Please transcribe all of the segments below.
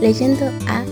Leyendo a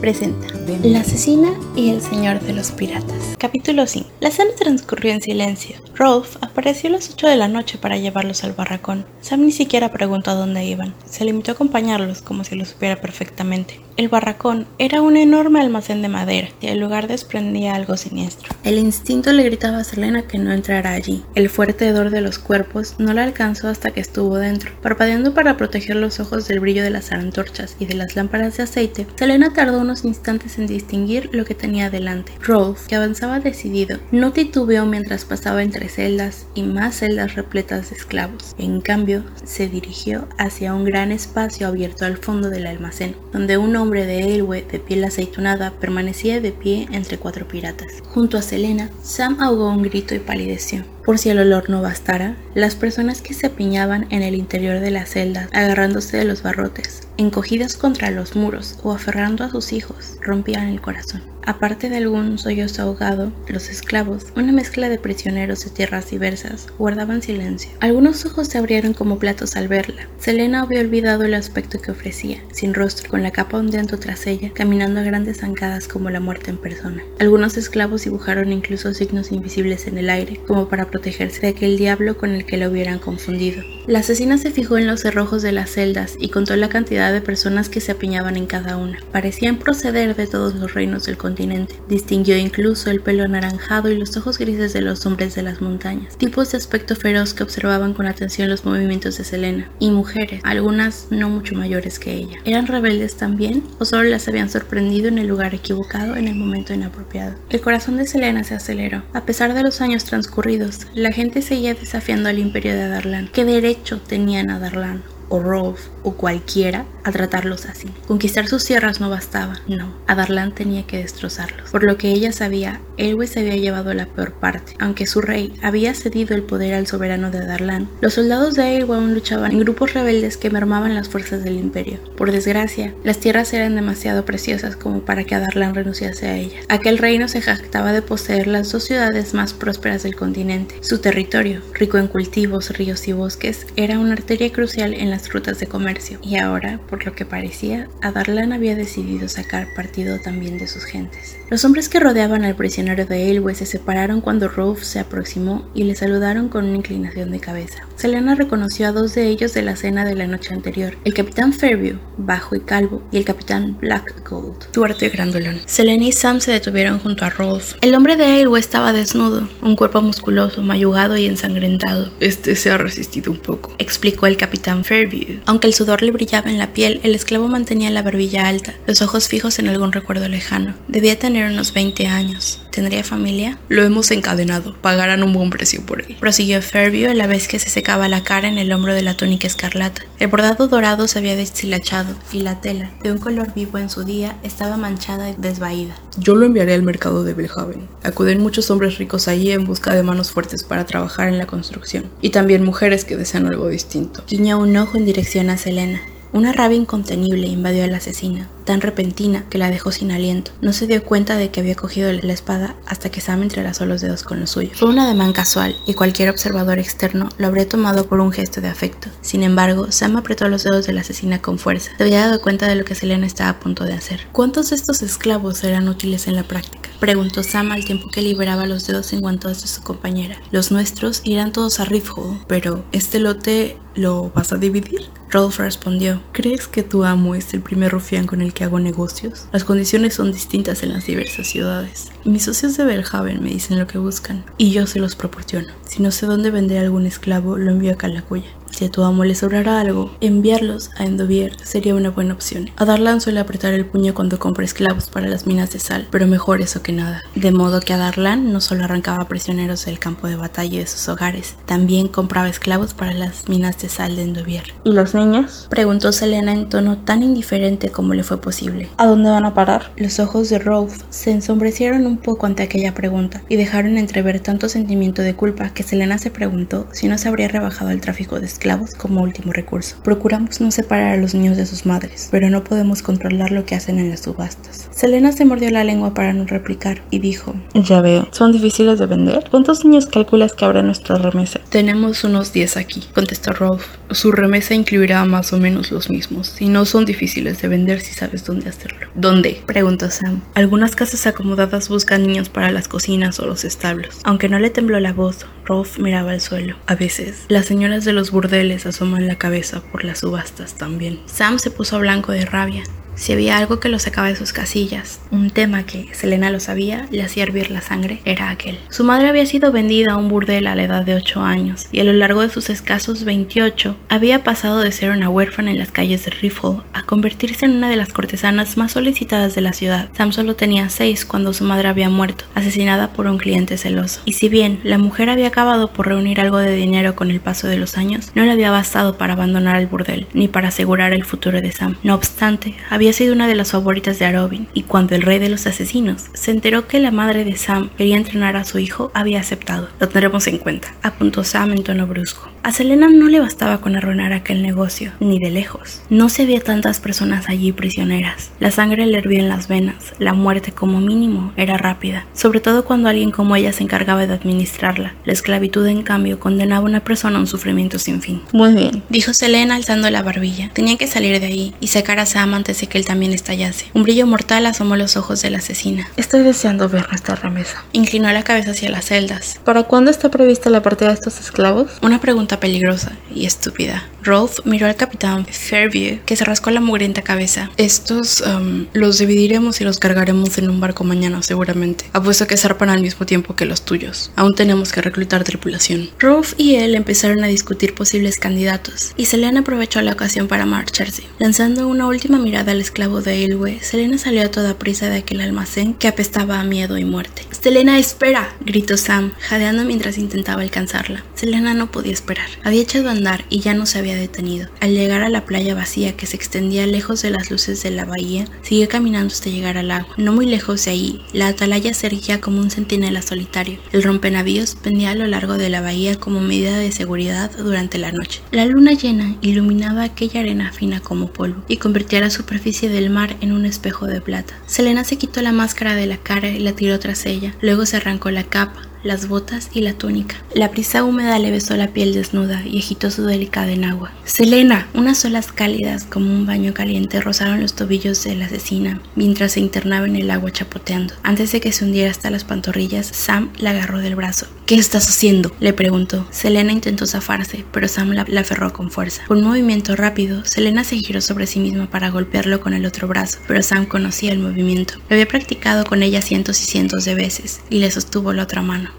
presenta La asesina y el señor de los piratas. Capítulo 5. La cena transcurrió en silencio. Rolf apareció a las 8 de la noche para llevarlos al barracón. Sam ni siquiera preguntó a dónde iban. Se limitó a acompañarlos como si lo supiera perfectamente. El barracón era un enorme almacén de madera y el lugar desprendía algo siniestro. El instinto le gritaba a Selena que no entrara allí. El fuerte hedor de los cuerpos no la alcanzó hasta que estuvo dentro. Parpadeando para proteger los ojos del brillo de las antorchas y de las lámparas de aceite, Selena tardó unos instantes en distinguir lo que tenía delante. Rolf, que avanzaba decidido, no titubeó mientras pasaba entre celdas y más celdas repletas de esclavos. En cambio, se dirigió hacia un gran espacio abierto al fondo del almacén, donde un hombre de Elwe de piel aceitunada permanecía de pie entre cuatro piratas. Junto a Selena, Sam ahogó un grito y palideció. Por si el olor no bastara, las personas que se apiñaban en el interior de la celda, agarrándose de los barrotes, encogidas contra los muros o aferrando a sus hijos, rompían el corazón. Aparte de algún sollozo ahogado, los esclavos, una mezcla de prisioneros de tierras diversas, guardaban silencio. Algunos ojos se abrieron como platos al verla. Selena había olvidado el aspecto que ofrecía, sin rostro, con la capa ondeando tras ella, caminando a grandes zancadas como la muerte en persona. Algunos esclavos dibujaron incluso signos invisibles en el aire, como para protegerse de aquel diablo con el que la hubieran confundido. La asesina se fijó en los cerrojos de las celdas y contó la cantidad de personas que se apiñaban en cada una. Parecían proceder de todos los reinos del continente Distinguió incluso el pelo anaranjado y los ojos grises de los hombres de las montañas, tipos de aspecto feroz que observaban con atención los movimientos de Selena, y mujeres, algunas no mucho mayores que ella. ¿Eran rebeldes también o solo las habían sorprendido en el lugar equivocado en el momento inapropiado? El corazón de Selena se aceleró. A pesar de los años transcurridos, la gente seguía desafiando al imperio de Adarlan. ¿Qué derecho tenían a Adarlan? o Rolf o cualquiera a tratarlos así. Conquistar sus tierras no bastaba, no. Adarlan tenía que destrozarlos. Por lo que ella sabía, Elwes se había llevado la peor parte. Aunque su rey había cedido el poder al soberano de Adarlan, los soldados de Elwes aún luchaban en grupos rebeldes que mermaban las fuerzas del imperio. Por desgracia, las tierras eran demasiado preciosas como para que Adarlan renunciase a ellas. Aquel reino se jactaba de poseer las dos ciudades más prósperas del continente. Su territorio, rico en cultivos, ríos y bosques, era una arteria crucial en la rutas de comercio, y ahora, por lo que parecía, Adarlan había decidido sacar partido también de sus gentes. Los hombres que rodeaban al prisionero de Elwe se separaron cuando Rolf se aproximó y le saludaron con una inclinación de cabeza. Selena reconoció a dos de ellos de la cena de la noche anterior, el capitán Fairview, bajo y calvo, y el capitán Black Gold, tuerto y grandolón. Selena y Sam se detuvieron junto a Rolf. El hombre de Elwe estaba desnudo, un cuerpo musculoso, mayugado y ensangrentado. Este se ha resistido un poco, explicó el capitán Fairview aunque el sudor le brillaba en la piel, el esclavo mantenía la barbilla alta, los ojos fijos en algún recuerdo lejano. Debía tener unos 20 años. ¿Tendría familia? Lo hemos encadenado. Pagarán un buen precio por él. Prosiguió Fairview a la vez que se secaba la cara en el hombro de la túnica escarlata. El bordado dorado se había deshilachado y la tela, de un color vivo en su día, estaba manchada y desvaída. Yo lo enviaré al mercado de Belhaven. Acuden muchos hombres ricos allí en busca de manos fuertes para trabajar en la construcción. Y también mujeres que desean algo distinto. Guiñó un ojo en dirección a Selena. Una rabia incontenible invadió a la asesina, tan repentina que la dejó sin aliento. No se dio cuenta de que había cogido la espada hasta que Sam entrelazó los dedos con los suyos. Fue un ademán casual y cualquier observador externo lo habría tomado por un gesto de afecto. Sin embargo, Sam apretó los dedos de la asesina con fuerza. Se había dado cuenta de lo que Selena estaba a punto de hacer. ¿Cuántos de estos esclavos serán útiles en la práctica? Preguntó Sam al tiempo que liberaba los dedos enguantados de su compañera. Los nuestros irán todos a Riffhole, pero ¿este lote lo vas a dividir? Rolf respondió, ¿crees que tu amo es el primer rufián con el que hago negocios? Las condiciones son distintas en las diversas ciudades. Mis socios de Belhaven me dicen lo que buscan y yo se los proporciono. Si no sé dónde vender algún esclavo, lo envío a Calacuya. Si a tu amo le sobrara algo, enviarlos a Endovier sería una buena opción. A Darlan suele apretar el puño cuando compra esclavos para las minas de sal, pero mejor eso que nada. De modo que a Darlan no solo arrancaba prisioneros del campo de batalla de sus hogares, también compraba esclavos para las minas de sal de Endovier. ¿Y los niños? Preguntó Selena en tono tan indiferente como le fue posible. ¿A dónde van a parar? Los ojos de Rolf se ensombrecieron un poco ante aquella pregunta y dejaron entrever tanto sentimiento de culpa que Selena se preguntó si no se habría rebajado el tráfico de esclavos esclavos como último recurso. Procuramos no separar a los niños de sus madres, pero no podemos controlar lo que hacen en las subastas. Selena se mordió la lengua para no replicar y dijo, Ya veo, ¿son difíciles de vender? ¿Cuántos niños calculas que habrá nuestra remesa? Tenemos unos 10 aquí, contestó Rolf. Su remesa incluirá más o menos los mismos, y no son difíciles de vender si sabes dónde hacerlo. ¿Dónde? preguntó Sam. Algunas casas acomodadas buscan niños para las cocinas o los establos. Aunque no le tembló la voz, Rolf miraba al suelo. A veces, las señoras de los burdeles asoman la cabeza por las subastas también. Sam se puso blanco de rabia. Si había algo que lo sacaba de sus casillas, un tema que Selena lo sabía, le hacía hervir la sangre, era aquel. Su madre había sido vendida a un burdel a la edad de 8 años, y a lo largo de sus escasos 28, había pasado de ser una huérfana en las calles de Riffle a convertirse en una de las cortesanas más solicitadas de la ciudad. Sam solo tenía 6 cuando su madre había muerto, asesinada por un cliente celoso. Y si bien la mujer había acabado por reunir algo de dinero con el paso de los años, no le había bastado para abandonar el burdel, ni para asegurar el futuro de Sam. No obstante, había había sido una de las favoritas de Arobin, y cuando el rey de los asesinos se enteró que la madre de Sam quería entrenar a su hijo, había aceptado. Lo tendremos en cuenta, apuntó Sam en tono brusco. A Selena no le bastaba con arruinar aquel negocio, ni de lejos. No se veía tantas personas allí prisioneras. La sangre le hervía en las venas, la muerte como mínimo era rápida, sobre todo cuando alguien como ella se encargaba de administrarla. La esclavitud, en cambio, condenaba a una persona a un sufrimiento sin fin. Muy bien, dijo Selena alzando la barbilla. Tenía que salir de ahí y sacar a Sam antes de que él también estallase. Un brillo mortal asomó los ojos de la asesina. estoy deseando ver nuestra remesa. Inclinó la cabeza hacia las celdas. ¿Para cuándo está prevista la partida de estos esclavos? Una pregunta peligrosa y estúpida. Rolf miró al capitán Fairview, que se rascó la mugrienta cabeza. Estos um, los dividiremos y los cargaremos en un barco mañana, seguramente. Apuesto que zarpan al mismo tiempo que los tuyos. Aún tenemos que reclutar tripulación. Rolf y él empezaron a discutir posibles candidatos, y Selena aprovechó la ocasión para marcharse. Lanzando una última mirada al esclavo de Elwe, Selena salió a toda prisa de aquel almacén que apestaba a miedo y muerte. Selena, espera, gritó Sam, jadeando mientras intentaba alcanzarla. Selena no podía esperar. Había echado a andar y ya no se había detenido. Al llegar a la playa vacía que se extendía lejos de las luces de la bahía, siguió caminando hasta llegar al agua. No muy lejos de ahí, la atalaya se erguía como un centinela solitario. El rompenavíos pendía a lo largo de la bahía como medida de seguridad durante la noche. La luna llena iluminaba aquella arena fina como polvo y convertía la superficie del mar en un espejo de plata. Selena se quitó la máscara de la cara y la tiró tras ella. Luego se arrancó la capa, las botas y la túnica. La brisa húmeda le besó la piel desnuda y agitó su delicada enagua. Selena, unas olas cálidas como un baño caliente rozaron los tobillos de la asesina mientras se internaba en el agua chapoteando. Antes de que se hundiera hasta las pantorrillas, Sam la agarró del brazo. ¿Qué estás haciendo? le preguntó. Selena intentó zafarse, pero Sam la, la aferró con fuerza. Con un movimiento rápido, Selena se giró sobre sí misma para golpearlo con el otro brazo, pero Sam conocía el movimiento. Lo había practicado con ella cientos y cientos de veces y le sostuvo la otra mano.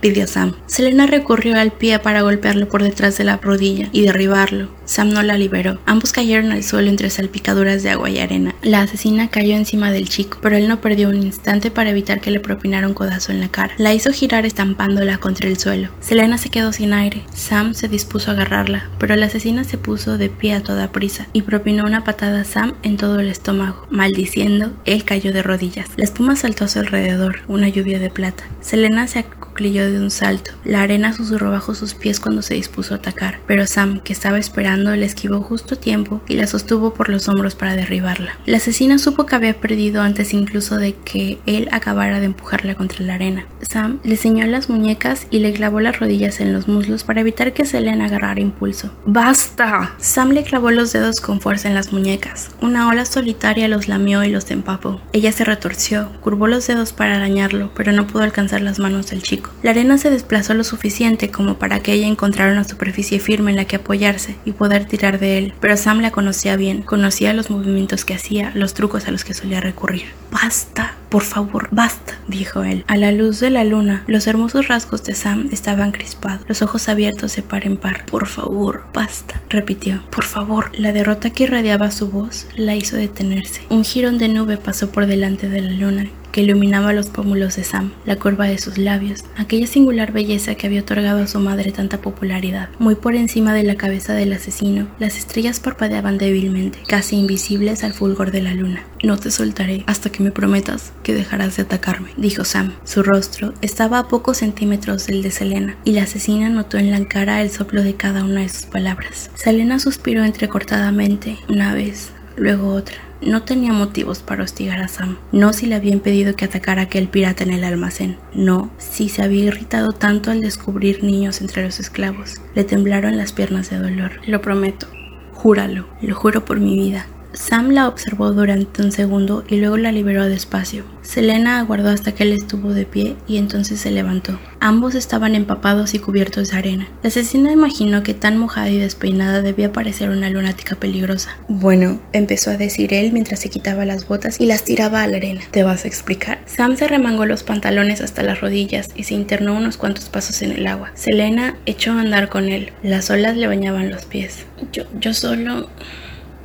Pidió Sam. Selena recurrió al pie para golpearlo por detrás de la rodilla y derribarlo. Sam no la liberó. Ambos cayeron al suelo entre salpicaduras de agua y arena. La asesina cayó encima del chico, pero él no perdió un instante para evitar que le propinara un codazo en la cara. La hizo girar estampándola contra el suelo. Selena se quedó sin aire. Sam se dispuso a agarrarla, pero la asesina se puso de pie a toda prisa y propinó una patada a Sam en todo el estómago. Maldiciendo, él cayó de rodillas. La espuma saltó a su alrededor, una lluvia de plata. Selena se acuclilló de un salto. La arena susurró bajo sus pies cuando se dispuso a atacar, pero Sam, que estaba esperando, la esquivó justo a tiempo y la sostuvo por los hombros para derribarla. La asesina supo que había perdido antes incluso de que él acabara de empujarla contra la arena. Sam le ciñó las muñecas y le clavó las rodillas en los muslos para evitar que Selena agarrara impulso. ¡Basta! Sam le clavó los dedos con fuerza en las muñecas. Una ola solitaria los lamió y los empapó. Ella se retorció, curvó los dedos para arañarlo, pero no pudo alcanzar las manos del chico. La arena se desplazó lo suficiente como para que ella encontrara una superficie firme en la que apoyarse y poder tirar de él, pero Sam la conocía bien, conocía los movimientos que hacía, los trucos a los que solía recurrir. Basta, por favor, basta, dijo él. A la luz de la luna, los hermosos rasgos de Sam estaban crispados, los ojos abiertos de par en par. Por favor, basta, repitió. Por favor. La derrota que irradiaba su voz la hizo detenerse. Un jirón de nube pasó por delante de la luna que iluminaba los pómulos de Sam, la curva de sus labios, aquella singular belleza que había otorgado a su madre tanta popularidad. Muy por encima de la cabeza del asesino, las estrellas parpadeaban débilmente, casi invisibles al fulgor de la luna. No te soltaré hasta que me prometas que dejarás de atacarme, dijo Sam. Su rostro estaba a pocos centímetros del de Selena, y la asesina notó en la cara el soplo de cada una de sus palabras. Selena suspiró entrecortadamente una vez, luego otra. No tenía motivos para hostigar a Sam. No si le habían pedido que atacara a aquel pirata en el almacén. No si se había irritado tanto al descubrir niños entre los esclavos. Le temblaron las piernas de dolor. Lo prometo. Júralo. Lo juro por mi vida. Sam la observó durante un segundo y luego la liberó despacio. Selena aguardó hasta que él estuvo de pie y entonces se levantó. Ambos estaban empapados y cubiertos de arena. La asesina imaginó que tan mojada y despeinada debía parecer una lunática peligrosa. Bueno, empezó a decir él mientras se quitaba las botas y las tiraba a la arena. ¿Te vas a explicar? Sam se remangó los pantalones hasta las rodillas y se internó unos cuantos pasos en el agua. Selena echó a andar con él. Las olas le bañaban los pies. Yo, yo solo...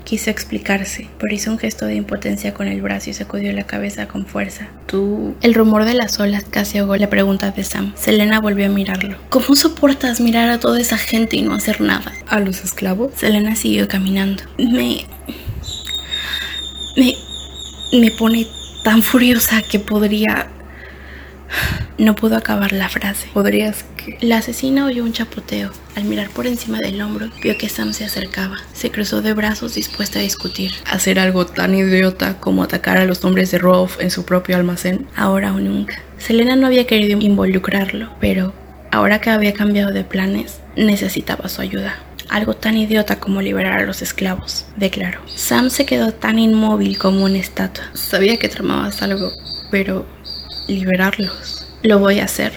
Quiso explicarse, pero hizo un gesto de impotencia con el brazo y sacudió la cabeza con fuerza. Tú... El rumor de las olas casi ahogó la pregunta de Sam. Selena volvió a mirarlo. ¿Cómo soportas mirar a toda esa gente y no hacer nada? ¿A los esclavos? Selena siguió caminando. Me... Me... Me pone tan furiosa que podría... No pudo acabar la frase. ¿Podrías que...? La asesina oyó un chapoteo. Al mirar por encima del hombro, vio que Sam se acercaba. Se cruzó de brazos dispuesta a discutir. ¿Hacer algo tan idiota como atacar a los hombres de Rolf en su propio almacén? Ahora o nunca. Selena no había querido involucrarlo, pero ahora que había cambiado de planes, necesitaba su ayuda. Algo tan idiota como liberar a los esclavos, declaró. Sam se quedó tan inmóvil como una estatua. Sabía que tramabas algo, pero liberarlos. Lo voy a hacer,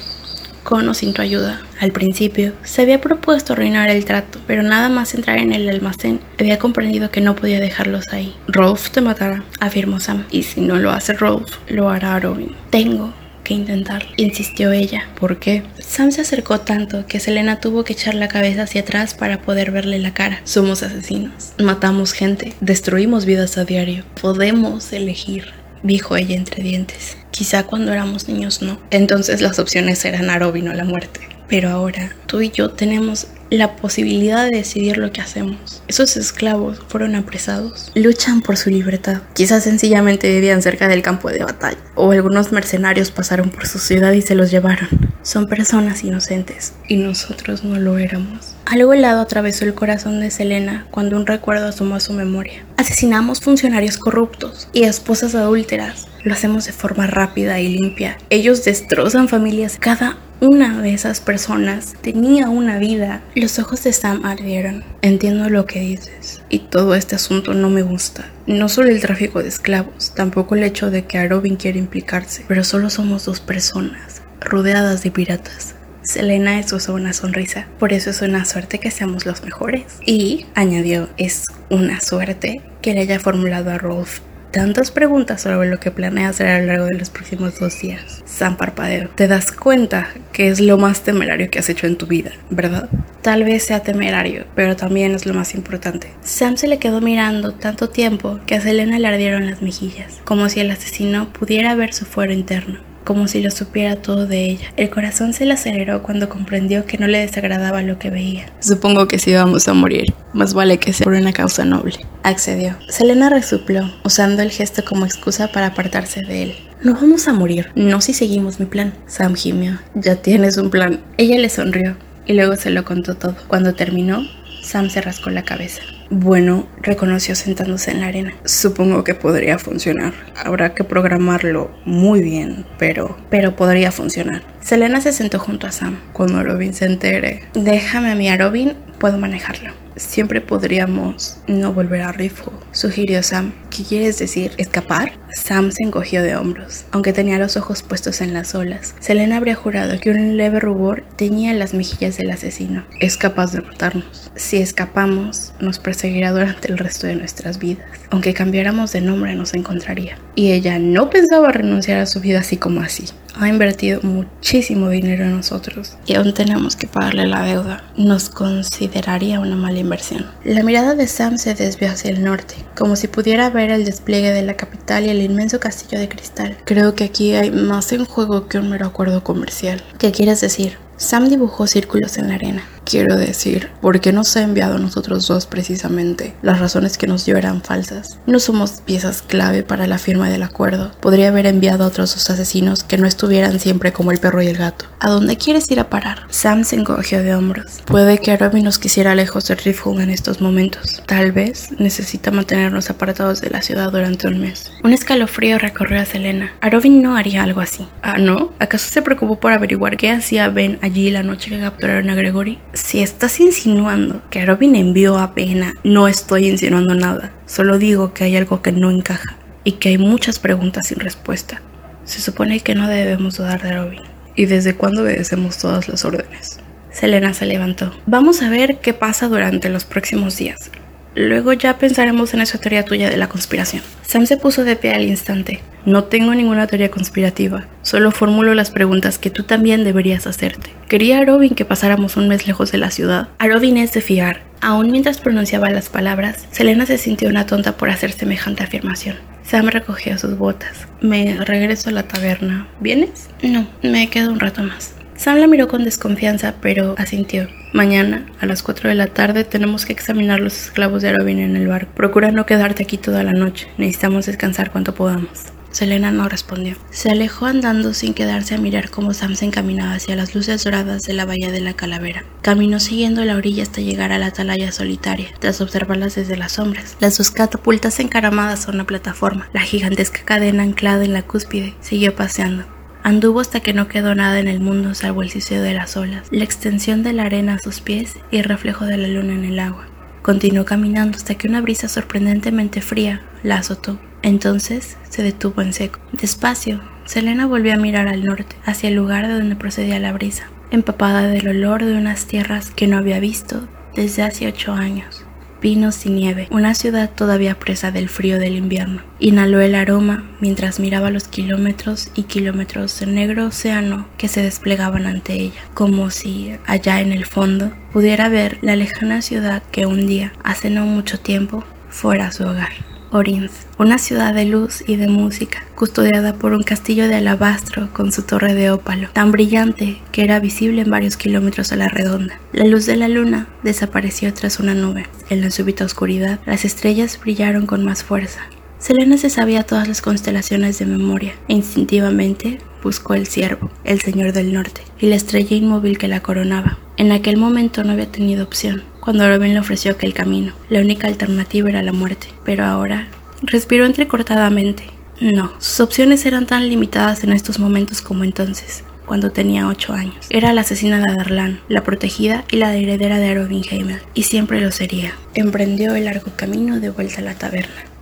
con o sin tu ayuda. Al principio, se había propuesto arruinar el trato, pero nada más entrar en el almacén, había comprendido que no podía dejarlos ahí. Rolf te matará, afirmó Sam, y si no lo hace Rolf, lo hará Robin. Tengo que intentarlo, insistió ella. ¿Por qué? Sam se acercó tanto que Selena tuvo que echar la cabeza hacia atrás para poder verle la cara. Somos asesinos, matamos gente, destruimos vidas a diario. Podemos elegir, dijo ella entre dientes. Quizá cuando éramos niños no. Entonces las opciones eran a o la muerte. Pero ahora tú y yo tenemos la posibilidad de decidir lo que hacemos. Esos esclavos fueron apresados. Luchan por su libertad. Quizás sencillamente vivían cerca del campo de batalla. O algunos mercenarios pasaron por su ciudad y se los llevaron. Son personas inocentes. Y nosotros no lo éramos. Algo helado atravesó el corazón de Selena cuando un recuerdo asomó a su memoria. Asesinamos funcionarios corruptos y esposas adúlteras. Lo hacemos de forma rápida y limpia. Ellos destrozan familias. Cada una de esas personas tenía una vida. Los ojos de Sam ardieron. Entiendo lo que dices. Y todo este asunto no me gusta. No solo el tráfico de esclavos, tampoco el hecho de que a Robin quiere implicarse. Pero solo somos dos personas, rodeadas de piratas. Selena esbozó una sonrisa. Por eso es una suerte que seamos los mejores. Y, añadió, es una suerte que le haya formulado a Rolf tantas preguntas sobre lo que planea hacer a lo largo de los próximos dos días. Sam parpadeo. Te das cuenta que es lo más temerario que has hecho en tu vida, ¿verdad? Tal vez sea temerario, pero también es lo más importante. Sam se le quedó mirando tanto tiempo que a Selena le ardieron las mejillas, como si el asesino pudiera ver su fuero interno como si lo supiera todo de ella. El corazón se le aceleró cuando comprendió que no le desagradaba lo que veía. Supongo que si vamos a morir, más vale que sea por una causa noble. Accedió. Selena resupló, usando el gesto como excusa para apartarse de él. No vamos a morir, no si seguimos mi plan. Sam gimió. Ya tienes un plan. Ella le sonrió y luego se lo contó todo. Cuando terminó, Sam se rascó la cabeza. Bueno, reconoció sentándose en la arena. Supongo que podría funcionar. Habrá que programarlo muy bien, pero... Pero podría funcionar. Selena se sentó junto a Sam. Cuando Robin se entere... Déjame a mí a Robin, puedo manejarlo. Siempre podríamos no volver a Rifle, sugirió Sam. ¿Qué quieres decir? ¿Escapar? Sam se encogió de hombros, aunque tenía los ojos puestos en las olas. Selena habría jurado que un leve rubor teñía las mejillas del asesino. Es capaz de matarnos. Si escapamos, nos perseguirá durante el resto de nuestras vidas. Aunque cambiáramos de nombre, nos encontraría. Y ella no pensaba renunciar a su vida así como así. Ha invertido muchísimo dinero en nosotros y aún tenemos que pagarle la deuda. Nos consideraría una mala inversión. La mirada de Sam se desvió hacia el norte, como si pudiera ver el despliegue de la capital y el inmenso castillo de cristal. Creo que aquí hay más en juego que un mero acuerdo comercial. ¿Qué quieres decir? Sam dibujó círculos en la arena. Quiero decir, ¿por qué nos ha enviado a nosotros dos precisamente? Las razones que nos dio eran falsas. No somos piezas clave para la firma del acuerdo. Podría haber enviado a otros dos asesinos que no estuvieran siempre como el perro y el gato. ¿A dónde quieres ir a parar? Sam se encogió de hombros. Puede que Arobi nos quisiera lejos de Rifthood en estos momentos. Tal vez necesita mantenernos apartados de la ciudad durante un mes. Un escalofrío recorrió a Selena. Arovin no haría algo así. Ah, ¿no? ¿Acaso se preocupó por averiguar qué hacía Ben allí la noche que capturaron a Gregory? Si estás insinuando que Robin envió a Pena, no estoy insinuando nada. Solo digo que hay algo que no encaja y que hay muchas preguntas sin respuesta. Se supone que no debemos dudar de Robin. ¿Y desde cuándo obedecemos todas las órdenes? Selena se levantó. Vamos a ver qué pasa durante los próximos días. Luego ya pensaremos en esa teoría tuya de la conspiración. Sam se puso de pie al instante. No tengo ninguna teoría conspirativa, solo formulo las preguntas que tú también deberías hacerte. Quería a Robin que pasáramos un mes lejos de la ciudad. A Robin es de fiar. Aún mientras pronunciaba las palabras, Selena se sintió una tonta por hacer semejante afirmación. Sam recogió sus botas. Me regreso a la taberna. ¿Vienes? No, me quedo un rato más. Sam la miró con desconfianza, pero asintió. Mañana, a las 4 de la tarde, tenemos que examinar los esclavos de Robin en el barco. Procura no quedarte aquí toda la noche. Necesitamos descansar cuanto podamos. Selena no respondió. Se alejó andando sin quedarse a mirar cómo Sam se encaminaba hacia las luces doradas de la bahía de la Calavera. Caminó siguiendo la orilla hasta llegar a la atalaya solitaria, tras observarlas desde las sombras. Las dos catapultas encaramadas a una plataforma, la gigantesca cadena anclada en la cúspide, siguió paseando. Anduvo hasta que no quedó nada en el mundo salvo el siseo de las olas, la extensión de la arena a sus pies y el reflejo de la luna en el agua. Continuó caminando hasta que una brisa sorprendentemente fría la azotó. Entonces se detuvo en seco. Despacio, Selena volvió a mirar al norte, hacia el lugar de donde procedía la brisa, empapada del olor de unas tierras que no había visto desde hace ocho años pinos y nieve, una ciudad todavía presa del frío del invierno. Inhaló el aroma mientras miraba los kilómetros y kilómetros del negro océano que se desplegaban ante ella, como si allá en el fondo pudiera ver la lejana ciudad que un día, hace no mucho tiempo, fuera su hogar. Orinth, una ciudad de luz y de música, custodiada por un castillo de alabastro con su torre de ópalo, tan brillante que era visible en varios kilómetros a la redonda. La luz de la luna desapareció tras una nube. En la súbita oscuridad, las estrellas brillaron con más fuerza. Selena se sabía todas las constelaciones de memoria e instintivamente buscó el ciervo, el señor del norte, y la estrella inmóvil que la coronaba. En aquel momento no había tenido opción cuando Robin le ofreció aquel camino. La única alternativa era la muerte, pero ahora respiró entrecortadamente. No, sus opciones eran tan limitadas en estos momentos como entonces, cuando tenía ocho años. Era la asesina de Adarlan, la protegida y la heredera de Robin Heimel, y siempre lo sería. Emprendió el largo camino de vuelta a la taberna.